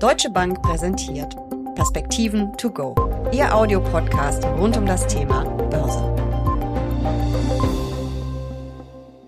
Deutsche Bank präsentiert Perspektiven to go. Ihr Audiopodcast rund um das Thema Börse.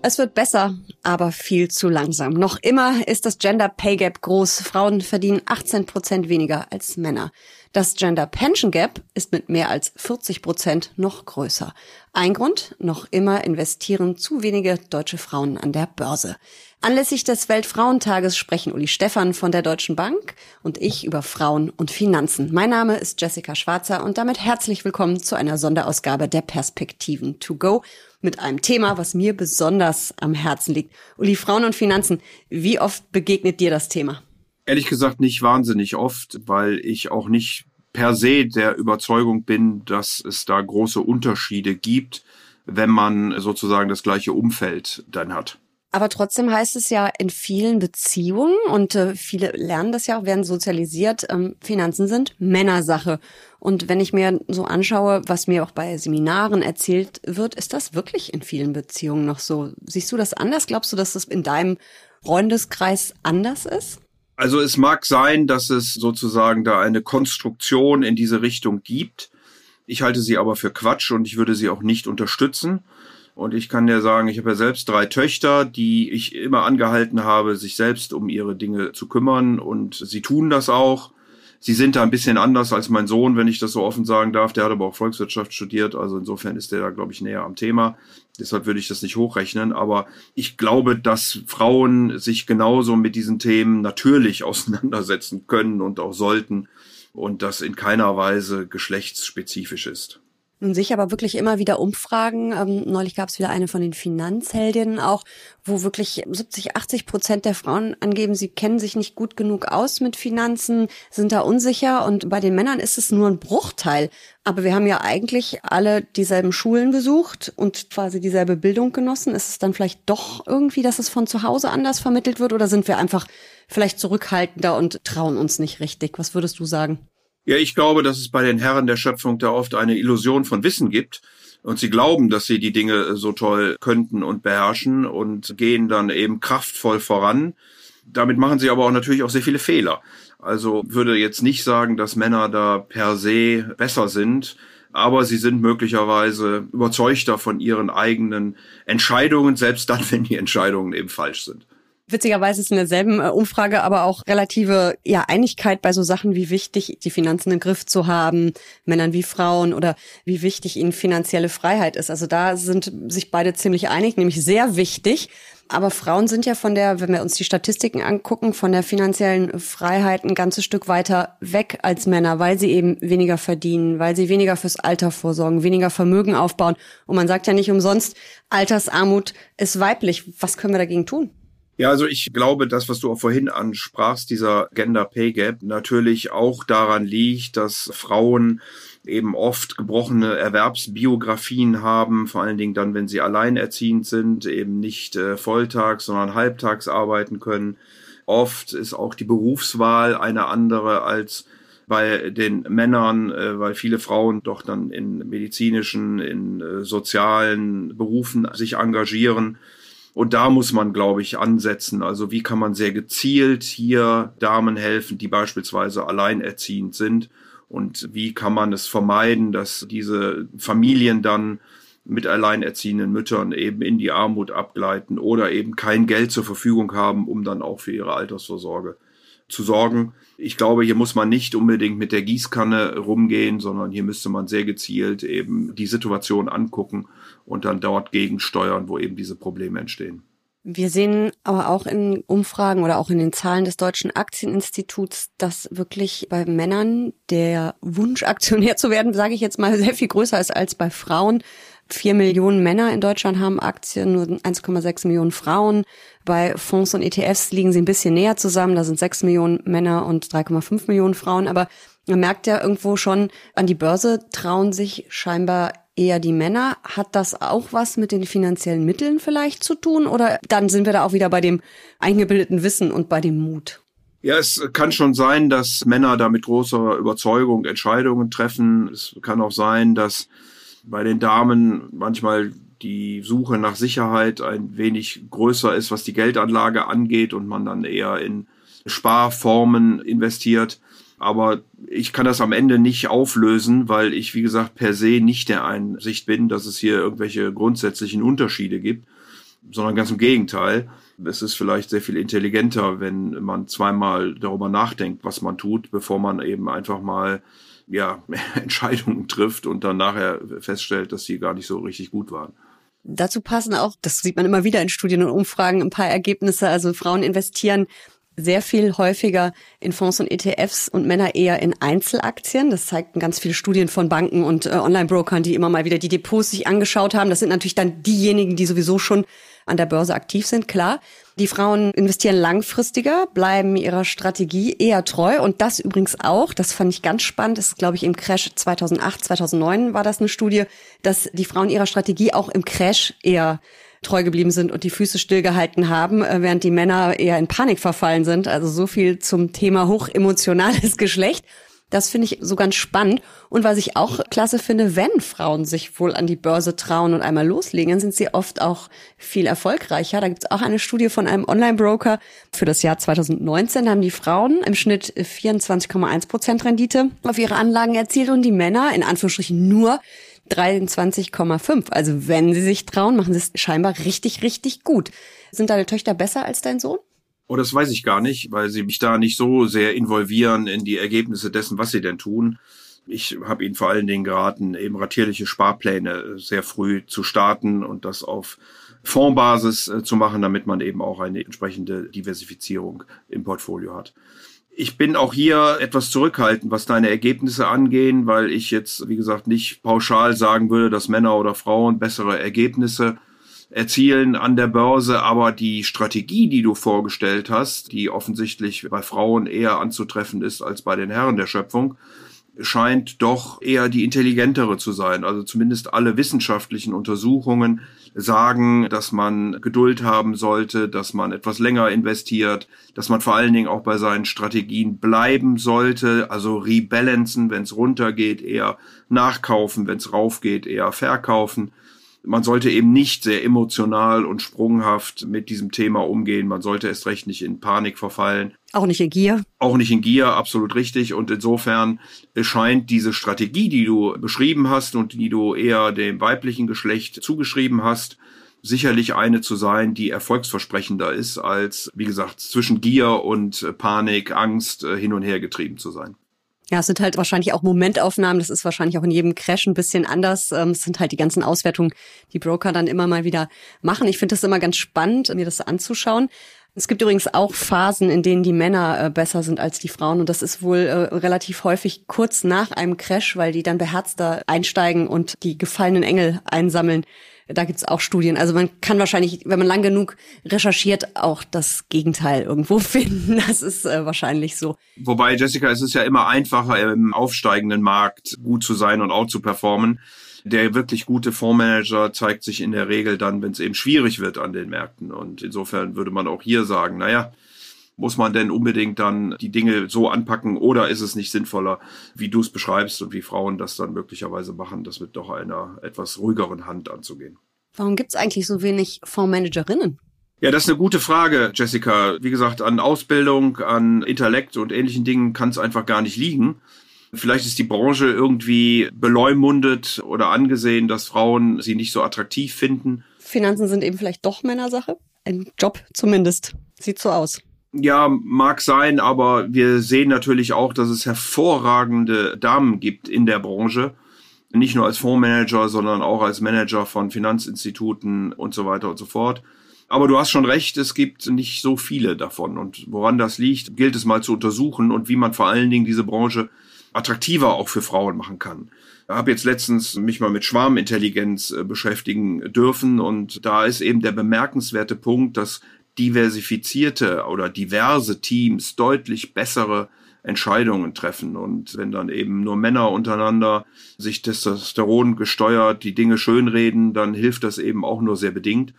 Es wird besser, aber viel zu langsam. Noch immer ist das Gender Pay Gap groß. Frauen verdienen 18 Prozent weniger als Männer. Das Gender Pension Gap ist mit mehr als 40 Prozent noch größer. Ein Grund, noch immer investieren zu wenige deutsche Frauen an der Börse. Anlässlich des Weltfrauentages sprechen Uli Stephan von der Deutschen Bank und ich über Frauen und Finanzen. Mein Name ist Jessica Schwarzer und damit herzlich willkommen zu einer Sonderausgabe der Perspektiven to go mit einem Thema, was mir besonders am Herzen liegt. Uli, Frauen und Finanzen, wie oft begegnet dir das Thema? Ehrlich gesagt nicht wahnsinnig oft, weil ich auch nicht per se der Überzeugung bin, dass es da große Unterschiede gibt, wenn man sozusagen das gleiche Umfeld dann hat. Aber trotzdem heißt es ja in vielen Beziehungen und äh, viele lernen das ja auch, werden sozialisiert, ähm, Finanzen sind Männersache. Und wenn ich mir so anschaue, was mir auch bei Seminaren erzählt wird, ist das wirklich in vielen Beziehungen noch so. Siehst du das anders? Glaubst du, dass das in deinem Freundeskreis anders ist? Also es mag sein, dass es sozusagen da eine Konstruktion in diese Richtung gibt. Ich halte sie aber für Quatsch und ich würde sie auch nicht unterstützen. Und ich kann dir sagen, ich habe ja selbst drei Töchter, die ich immer angehalten habe, sich selbst um ihre Dinge zu kümmern. Und sie tun das auch. Sie sind da ein bisschen anders als mein Sohn, wenn ich das so offen sagen darf. Der hat aber auch Volkswirtschaft studiert. Also insofern ist der da, glaube ich, näher am Thema. Deshalb würde ich das nicht hochrechnen. Aber ich glaube, dass Frauen sich genauso mit diesen Themen natürlich auseinandersetzen können und auch sollten. Und das in keiner Weise geschlechtsspezifisch ist. Nun sich aber wirklich immer wieder Umfragen. Ähm, neulich gab es wieder eine von den Finanzheldinnen auch, wo wirklich 70, 80 Prozent der Frauen angeben, sie kennen sich nicht gut genug aus mit Finanzen, sind da unsicher. Und bei den Männern ist es nur ein Bruchteil. Aber wir haben ja eigentlich alle dieselben Schulen besucht und quasi dieselbe Bildung genossen. Ist es dann vielleicht doch irgendwie, dass es von zu Hause anders vermittelt wird? Oder sind wir einfach vielleicht zurückhaltender und trauen uns nicht richtig? Was würdest du sagen? Ja, ich glaube, dass es bei den Herren der Schöpfung da oft eine Illusion von Wissen gibt. Und sie glauben, dass sie die Dinge so toll könnten und beherrschen und gehen dann eben kraftvoll voran. Damit machen sie aber auch natürlich auch sehr viele Fehler. Also würde jetzt nicht sagen, dass Männer da per se besser sind, aber sie sind möglicherweise überzeugter von ihren eigenen Entscheidungen, selbst dann, wenn die Entscheidungen eben falsch sind. Witzigerweise ist in derselben äh, Umfrage aber auch relative ja, Einigkeit bei so Sachen wie wichtig, die Finanzen im Griff zu haben, Männern wie Frauen oder wie wichtig ihnen finanzielle Freiheit ist. Also da sind sich beide ziemlich einig, nämlich sehr wichtig. Aber Frauen sind ja von der, wenn wir uns die Statistiken angucken, von der finanziellen Freiheit ein ganzes Stück weiter weg als Männer, weil sie eben weniger verdienen, weil sie weniger fürs Alter vorsorgen, weniger Vermögen aufbauen. Und man sagt ja nicht umsonst, Altersarmut ist weiblich. Was können wir dagegen tun? Ja, also ich glaube, das, was du auch vorhin ansprachst, dieser Gender Pay Gap, natürlich auch daran liegt, dass Frauen eben oft gebrochene Erwerbsbiografien haben, vor allen Dingen dann, wenn sie alleinerziehend sind, eben nicht äh, volltags, sondern halbtags arbeiten können. Oft ist auch die Berufswahl eine andere als bei den Männern, äh, weil viele Frauen doch dann in medizinischen, in äh, sozialen Berufen sich engagieren und da muss man, glaube ich, ansetzen. Also wie kann man sehr gezielt hier Damen helfen, die beispielsweise alleinerziehend sind? Und wie kann man es vermeiden, dass diese Familien dann mit alleinerziehenden Müttern eben in die Armut abgleiten oder eben kein Geld zur Verfügung haben, um dann auch für ihre Altersvorsorge zu sorgen. Ich glaube, hier muss man nicht unbedingt mit der Gießkanne rumgehen, sondern hier müsste man sehr gezielt eben die Situation angucken und dann dort gegensteuern, wo eben diese Probleme entstehen. Wir sehen aber auch in Umfragen oder auch in den Zahlen des Deutschen Aktieninstituts, dass wirklich bei Männern der Wunsch, Aktionär zu werden, sage ich jetzt mal, sehr viel größer ist als bei Frauen. Vier Millionen Männer in Deutschland haben Aktien, nur 1,6 Millionen Frauen. Bei Fonds und ETFs liegen sie ein bisschen näher zusammen. Da sind 6 Millionen Männer und 3,5 Millionen Frauen. Aber man merkt ja irgendwo schon, an die Börse trauen sich scheinbar eher die Männer. Hat das auch was mit den finanziellen Mitteln vielleicht zu tun? Oder dann sind wir da auch wieder bei dem eingebildeten Wissen und bei dem Mut? Ja, es kann schon sein, dass Männer da mit großer Überzeugung Entscheidungen treffen. Es kann auch sein, dass bei den Damen manchmal die Suche nach Sicherheit ein wenig größer ist, was die Geldanlage angeht und man dann eher in Sparformen investiert. Aber ich kann das am Ende nicht auflösen, weil ich, wie gesagt, per se nicht der Einsicht bin, dass es hier irgendwelche grundsätzlichen Unterschiede gibt, sondern ganz im Gegenteil. Es ist vielleicht sehr viel intelligenter, wenn man zweimal darüber nachdenkt, was man tut, bevor man eben einfach mal ja, Entscheidungen trifft und dann nachher feststellt, dass sie gar nicht so richtig gut waren. Dazu passen auch, das sieht man immer wieder in Studien und Umfragen, ein paar Ergebnisse. Also Frauen investieren sehr viel häufiger in Fonds und ETFs und Männer eher in Einzelaktien. Das zeigten ganz viele Studien von Banken und äh, Online-Brokern, die immer mal wieder die Depots sich angeschaut haben. Das sind natürlich dann diejenigen, die sowieso schon an der Börse aktiv sind, klar. Die Frauen investieren langfristiger, bleiben ihrer Strategie eher treu und das übrigens auch, das fand ich ganz spannend, das ist glaube ich im Crash 2008, 2009 war das eine Studie, dass die Frauen ihrer Strategie auch im Crash eher treu geblieben sind und die Füße stillgehalten haben, äh, während die Männer eher in Panik verfallen sind. Also so viel zum Thema hochemotionales Geschlecht. Das finde ich so ganz spannend. Und was ich auch klasse finde, wenn Frauen sich wohl an die Börse trauen und einmal loslegen, dann sind sie oft auch viel erfolgreicher. Da gibt es auch eine Studie von einem Online-Broker für das Jahr 2019. Da haben die Frauen im Schnitt 24,1 Prozent Rendite auf ihre Anlagen erzielt und die Männer in Anführungsstrichen nur 23,5. Also wenn sie sich trauen, machen sie es scheinbar richtig, richtig gut. Sind deine Töchter besser als dein Sohn? Oh, das weiß ich gar nicht, weil sie mich da nicht so sehr involvieren in die Ergebnisse dessen, was sie denn tun. Ich habe ihnen vor allen Dingen geraten, eben ratierliche Sparpläne sehr früh zu starten und das auf Fondsbasis äh, zu machen, damit man eben auch eine entsprechende Diversifizierung im Portfolio hat. Ich bin auch hier etwas zurückhaltend, was deine Ergebnisse angehen, weil ich jetzt, wie gesagt, nicht pauschal sagen würde, dass Männer oder Frauen bessere Ergebnisse erzielen an der Börse, aber die Strategie, die du vorgestellt hast, die offensichtlich bei Frauen eher anzutreffen ist als bei den Herren der Schöpfung, scheint doch eher die intelligentere zu sein. Also zumindest alle wissenschaftlichen Untersuchungen sagen, dass man Geduld haben sollte, dass man etwas länger investiert, dass man vor allen Dingen auch bei seinen Strategien bleiben sollte, also rebalancen, wenn es runtergeht, eher nachkaufen, wenn es raufgeht, eher verkaufen man sollte eben nicht sehr emotional und sprunghaft mit diesem Thema umgehen. Man sollte erst recht nicht in Panik verfallen. Auch nicht in Gier. Auch nicht in Gier, absolut richtig. Und insofern scheint diese Strategie, die du beschrieben hast und die du eher dem weiblichen Geschlecht zugeschrieben hast, sicherlich eine zu sein, die erfolgsversprechender ist, als, wie gesagt, zwischen Gier und Panik, Angst äh, hin und her getrieben zu sein. Ja, es sind halt wahrscheinlich auch Momentaufnahmen. Das ist wahrscheinlich auch in jedem Crash ein bisschen anders. Ähm, es sind halt die ganzen Auswertungen, die Broker dann immer mal wieder machen. Ich finde das immer ganz spannend, mir das anzuschauen. Es gibt übrigens auch Phasen, in denen die Männer äh, besser sind als die Frauen. Und das ist wohl äh, relativ häufig kurz nach einem Crash, weil die dann beherzter einsteigen und die gefallenen Engel einsammeln. Da gibt's auch Studien. Also man kann wahrscheinlich, wenn man lang genug recherchiert, auch das Gegenteil irgendwo finden. Das ist äh, wahrscheinlich so. Wobei, Jessica, es ist ja immer einfacher, im aufsteigenden Markt gut zu sein und auch zu performen. Der wirklich gute Fondsmanager zeigt sich in der Regel dann, wenn es eben schwierig wird an den Märkten. Und insofern würde man auch hier sagen, naja, muss man denn unbedingt dann die Dinge so anpacken oder ist es nicht sinnvoller, wie du es beschreibst und wie Frauen das dann möglicherweise machen, das mit doch einer etwas ruhigeren Hand anzugehen? Warum gibt es eigentlich so wenig Fondsmanagerinnen? Ja, das ist eine gute Frage, Jessica. Wie gesagt, an Ausbildung, an Intellekt und ähnlichen Dingen kann es einfach gar nicht liegen. Vielleicht ist die Branche irgendwie beleumundet oder angesehen, dass Frauen sie nicht so attraktiv finden. Finanzen sind eben vielleicht doch Männersache. Ein Job zumindest. Sieht so aus. Ja, mag sein, aber wir sehen natürlich auch, dass es hervorragende Damen gibt in der Branche. Nicht nur als Fondsmanager, sondern auch als Manager von Finanzinstituten und so weiter und so fort. Aber du hast schon recht, es gibt nicht so viele davon. Und woran das liegt, gilt es mal zu untersuchen und wie man vor allen Dingen diese Branche attraktiver auch für Frauen machen kann. Ich habe jetzt letztens mich mal mit Schwarmintelligenz äh, beschäftigen dürfen und da ist eben der bemerkenswerte Punkt, dass diversifizierte oder diverse Teams deutlich bessere Entscheidungen treffen. Und wenn dann eben nur Männer untereinander sich Testosteron gesteuert die Dinge schönreden, dann hilft das eben auch nur sehr bedingt.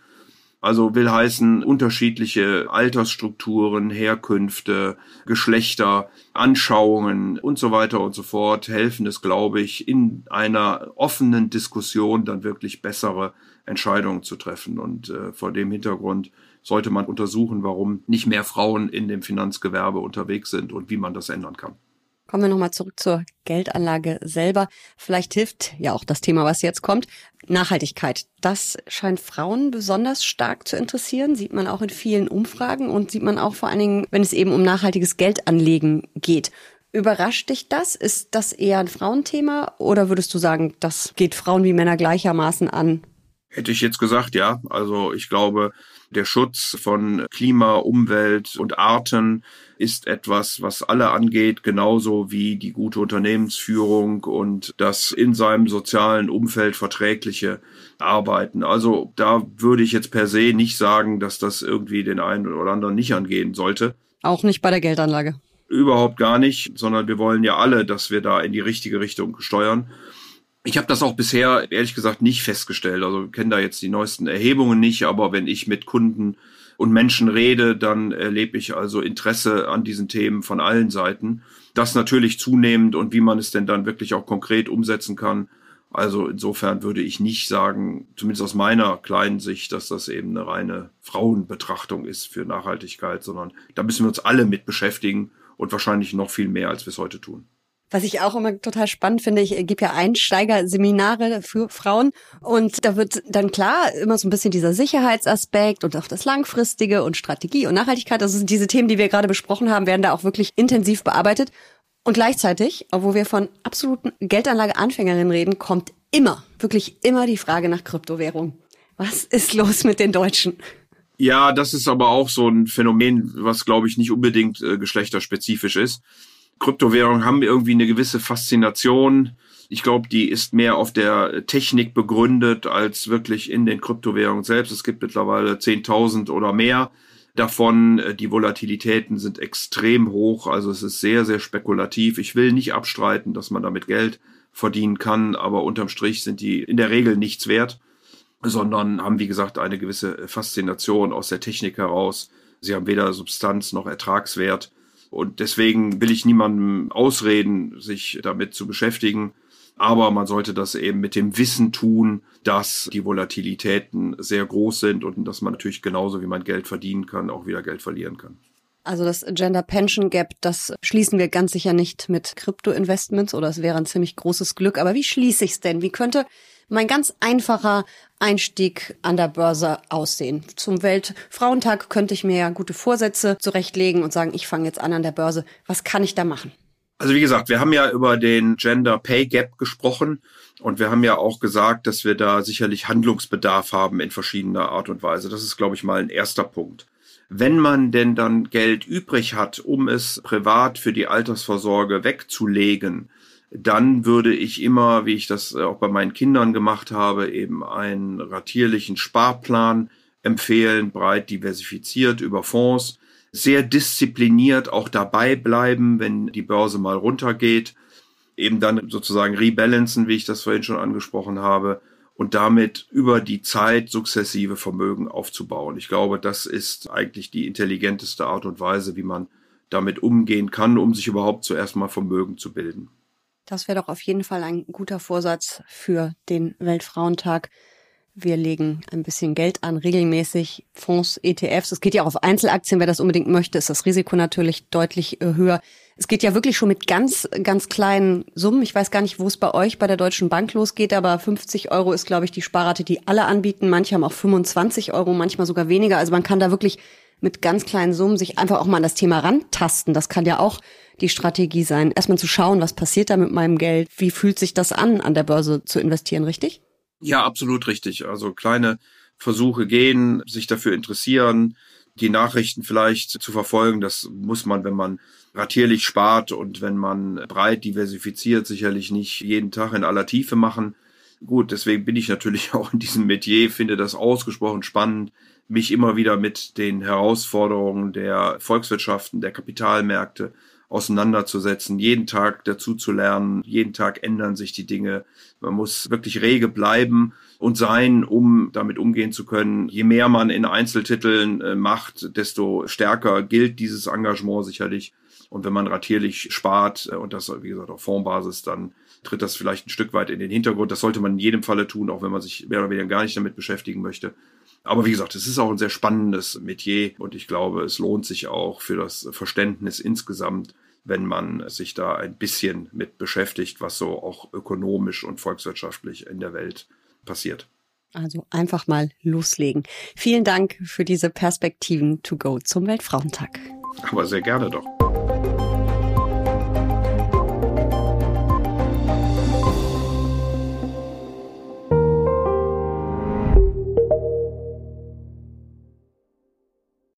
Also will heißen, unterschiedliche Altersstrukturen, Herkünfte, Geschlechter, Anschauungen und so weiter und so fort helfen es, glaube ich, in einer offenen Diskussion dann wirklich bessere Entscheidungen zu treffen. Und äh, vor dem Hintergrund sollte man untersuchen, warum nicht mehr Frauen in dem Finanzgewerbe unterwegs sind und wie man das ändern kann. Kommen wir nochmal zurück zur Geldanlage selber. Vielleicht hilft ja auch das Thema, was jetzt kommt. Nachhaltigkeit. Das scheint Frauen besonders stark zu interessieren. Sieht man auch in vielen Umfragen und sieht man auch vor allen Dingen, wenn es eben um nachhaltiges Geldanlegen geht. Überrascht dich das? Ist das eher ein Frauenthema oder würdest du sagen, das geht Frauen wie Männer gleichermaßen an? Hätte ich jetzt gesagt, ja. Also ich glaube, der Schutz von Klima, Umwelt und Arten ist etwas, was alle angeht, genauso wie die gute Unternehmensführung und das in seinem sozialen Umfeld verträgliche Arbeiten. Also da würde ich jetzt per se nicht sagen, dass das irgendwie den einen oder anderen nicht angehen sollte. Auch nicht bei der Geldanlage. Überhaupt gar nicht, sondern wir wollen ja alle, dass wir da in die richtige Richtung steuern. Ich habe das auch bisher ehrlich gesagt nicht festgestellt. Also kenne da jetzt die neuesten Erhebungen nicht, aber wenn ich mit Kunden und Menschen rede, dann erlebe ich also Interesse an diesen Themen von allen Seiten. Das natürlich zunehmend und wie man es denn dann wirklich auch konkret umsetzen kann. Also insofern würde ich nicht sagen, zumindest aus meiner kleinen Sicht, dass das eben eine reine Frauenbetrachtung ist für Nachhaltigkeit, sondern da müssen wir uns alle mit beschäftigen und wahrscheinlich noch viel mehr, als wir es heute tun. Was ich auch immer total spannend finde, ich gebe ja Einsteigerseminare für Frauen und da wird dann klar immer so ein bisschen dieser Sicherheitsaspekt und auch das Langfristige und Strategie und Nachhaltigkeit. Also diese Themen, die wir gerade besprochen haben, werden da auch wirklich intensiv bearbeitet. Und gleichzeitig, obwohl wir von absoluten Geldanlage-Anfängerinnen reden, kommt immer, wirklich immer die Frage nach Kryptowährung. Was ist los mit den Deutschen? Ja, das ist aber auch so ein Phänomen, was glaube ich nicht unbedingt äh, geschlechterspezifisch ist. Kryptowährungen haben irgendwie eine gewisse Faszination. Ich glaube, die ist mehr auf der Technik begründet als wirklich in den Kryptowährungen selbst. Es gibt mittlerweile 10.000 oder mehr davon. Die Volatilitäten sind extrem hoch, also es ist sehr, sehr spekulativ. Ich will nicht abstreiten, dass man damit Geld verdienen kann, aber unterm Strich sind die in der Regel nichts wert, sondern haben, wie gesagt, eine gewisse Faszination aus der Technik heraus. Sie haben weder Substanz noch Ertragswert. Und deswegen will ich niemandem ausreden, sich damit zu beschäftigen. Aber man sollte das eben mit dem Wissen tun, dass die Volatilitäten sehr groß sind und dass man natürlich genauso wie man Geld verdienen kann, auch wieder Geld verlieren kann. Also das Gender Pension Gap, das schließen wir ganz sicher nicht mit Krypto-Investments oder es wäre ein ziemlich großes Glück. Aber wie schließe ich es denn? Wie könnte mein ganz einfacher Einstieg an der Börse aussehen. Zum Weltfrauentag könnte ich mir ja gute Vorsätze zurechtlegen und sagen, ich fange jetzt an an der Börse. Was kann ich da machen? Also wie gesagt, wir haben ja über den Gender Pay Gap gesprochen und wir haben ja auch gesagt, dass wir da sicherlich Handlungsbedarf haben in verschiedener Art und Weise. Das ist, glaube ich, mal ein erster Punkt. Wenn man denn dann Geld übrig hat, um es privat für die Altersvorsorge wegzulegen, dann würde ich immer, wie ich das auch bei meinen Kindern gemacht habe, eben einen ratierlichen Sparplan empfehlen, breit diversifiziert über Fonds, sehr diszipliniert auch dabei bleiben, wenn die Börse mal runtergeht, eben dann sozusagen rebalancen, wie ich das vorhin schon angesprochen habe, und damit über die Zeit sukzessive Vermögen aufzubauen. Ich glaube, das ist eigentlich die intelligenteste Art und Weise, wie man damit umgehen kann, um sich überhaupt zuerst mal Vermögen zu bilden. Das wäre doch auf jeden Fall ein guter Vorsatz für den Weltfrauentag. Wir legen ein bisschen Geld an, regelmäßig Fonds, ETFs. Es geht ja auch auf Einzelaktien. Wer das unbedingt möchte, ist das Risiko natürlich deutlich äh, höher. Es geht ja wirklich schon mit ganz, ganz kleinen Summen. Ich weiß gar nicht, wo es bei euch bei der Deutschen Bank losgeht, aber 50 Euro ist, glaube ich, die Sparrate, die alle anbieten. Manche haben auch 25 Euro, manchmal sogar weniger. Also man kann da wirklich mit ganz kleinen Summen sich einfach auch mal an das Thema rantasten. Das kann ja auch die Strategie sein, erstmal zu schauen, was passiert da mit meinem Geld, wie fühlt sich das an, an der Börse zu investieren, richtig? Ja, absolut richtig. Also kleine Versuche gehen, sich dafür interessieren, die Nachrichten vielleicht zu verfolgen. Das muss man, wenn man ratierlich spart und wenn man breit diversifiziert, sicherlich nicht jeden Tag in aller Tiefe machen. Gut, deswegen bin ich natürlich auch in diesem Metier, finde das ausgesprochen spannend, mich immer wieder mit den Herausforderungen der Volkswirtschaften, der Kapitalmärkte auseinanderzusetzen, jeden Tag dazu zu lernen, jeden Tag ändern sich die Dinge. Man muss wirklich rege bleiben und sein, um damit umgehen zu können. Je mehr man in Einzeltiteln äh, macht, desto stärker gilt dieses Engagement sicherlich. Und wenn man ratierlich spart äh, und das, wie gesagt, auf Fondbasis, dann tritt das vielleicht ein Stück weit in den Hintergrund. Das sollte man in jedem Falle tun, auch wenn man sich mehr oder weniger gar nicht damit beschäftigen möchte. Aber wie gesagt, es ist auch ein sehr spannendes Metier und ich glaube, es lohnt sich auch für das Verständnis insgesamt, wenn man sich da ein bisschen mit beschäftigt, was so auch ökonomisch und volkswirtschaftlich in der Welt passiert. Also einfach mal loslegen. Vielen Dank für diese Perspektiven to go zum Weltfrauentag. Aber sehr gerne doch.